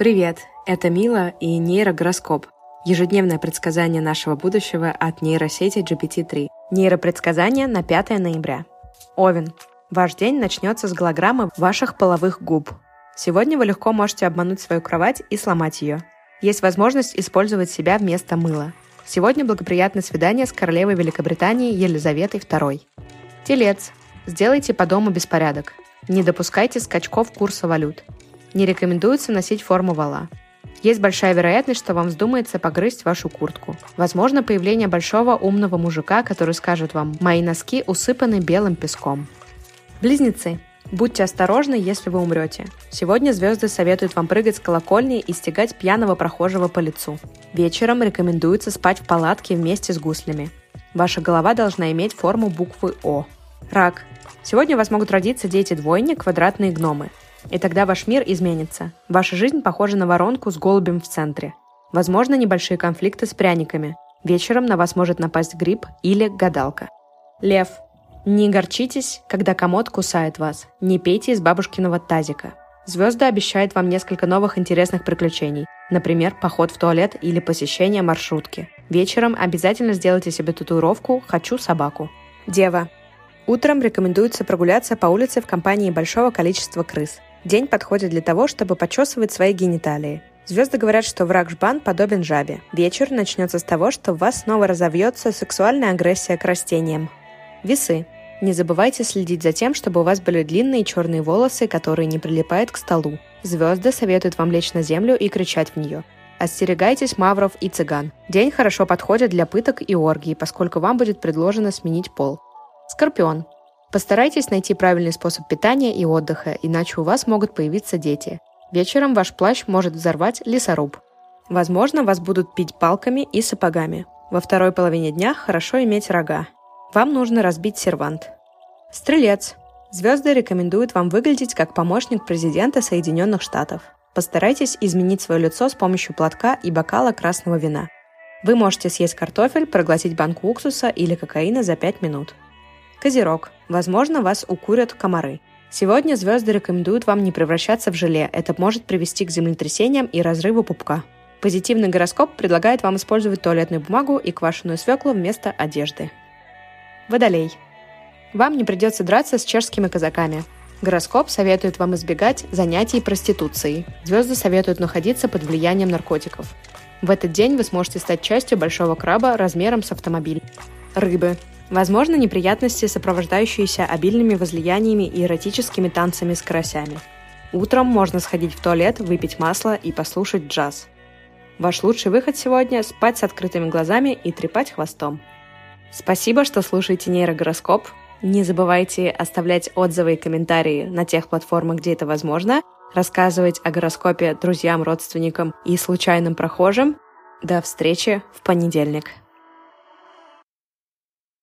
Привет, это Мила и нейрогороскоп. Ежедневное предсказание нашего будущего от нейросети GPT-3. Нейропредсказание на 5 ноября. Овен. Ваш день начнется с голограммы ваших половых губ. Сегодня вы легко можете обмануть свою кровать и сломать ее. Есть возможность использовать себя вместо мыла. Сегодня благоприятное свидание с королевой Великобритании Елизаветой II. Телец. Сделайте по дому беспорядок. Не допускайте скачков курса валют. Не рекомендуется носить форму вала. Есть большая вероятность, что вам вздумается погрызть вашу куртку. Возможно появление большого умного мужика, который скажет вам «Мои носки усыпаны белым песком». Близнецы. Будьте осторожны, если вы умрете. Сегодня звезды советуют вам прыгать с колокольни и стегать пьяного прохожего по лицу. Вечером рекомендуется спать в палатке вместе с гуслями. Ваша голова должна иметь форму буквы О. Рак. Сегодня у вас могут родиться дети-двойни, квадратные гномы. И тогда ваш мир изменится. Ваша жизнь похожа на воронку с голубем в центре. Возможно, небольшие конфликты с пряниками. Вечером на вас может напасть грипп или гадалка. Лев. Не горчитесь, когда комод кусает вас. Не пейте из бабушкиного тазика. Звезды обещают вам несколько новых интересных приключений. Например, поход в туалет или посещение маршрутки. Вечером обязательно сделайте себе татуировку «Хочу собаку». Дева. Утром рекомендуется прогуляться по улице в компании большого количества крыс. День подходит для того, чтобы почесывать свои гениталии. Звезды говорят, что враг жбан подобен жабе. Вечер начнется с того, что в вас снова разовьется сексуальная агрессия к растениям. Весы. Не забывайте следить за тем, чтобы у вас были длинные черные волосы, которые не прилипают к столу. Звезды советуют вам лечь на землю и кричать в нее. Остерегайтесь мавров и цыган. День хорошо подходит для пыток и оргий, поскольку вам будет предложено сменить пол. Скорпион. Постарайтесь найти правильный способ питания и отдыха, иначе у вас могут появиться дети. Вечером ваш плащ может взорвать лесоруб. Возможно, вас будут пить палками и сапогами. Во второй половине дня хорошо иметь рога. Вам нужно разбить сервант. Стрелец. Звезды рекомендуют вам выглядеть как помощник президента Соединенных Штатов. Постарайтесь изменить свое лицо с помощью платка и бокала красного вина. Вы можете съесть картофель, проглотить банку уксуса или кокаина за 5 минут. Козерог. Возможно, вас укурят комары. Сегодня звезды рекомендуют вам не превращаться в желе. Это может привести к землетрясениям и разрыву пупка. Позитивный гороскоп предлагает вам использовать туалетную бумагу и квашеную свеклу вместо одежды. Водолей. Вам не придется драться с чешскими казаками. Гороскоп советует вам избегать занятий проституцией. Звезды советуют находиться под влиянием наркотиков. В этот день вы сможете стать частью большого краба размером с автомобиль. Рыбы. Возможно, неприятности, сопровождающиеся обильными возлияниями и эротическими танцами с карасями. Утром можно сходить в туалет, выпить масло и послушать джаз. Ваш лучший выход сегодня – спать с открытыми глазами и трепать хвостом. Спасибо, что слушаете нейрогороскоп. Не забывайте оставлять отзывы и комментарии на тех платформах, где это возможно, рассказывать о гороскопе друзьям, родственникам и случайным прохожим. До встречи в понедельник.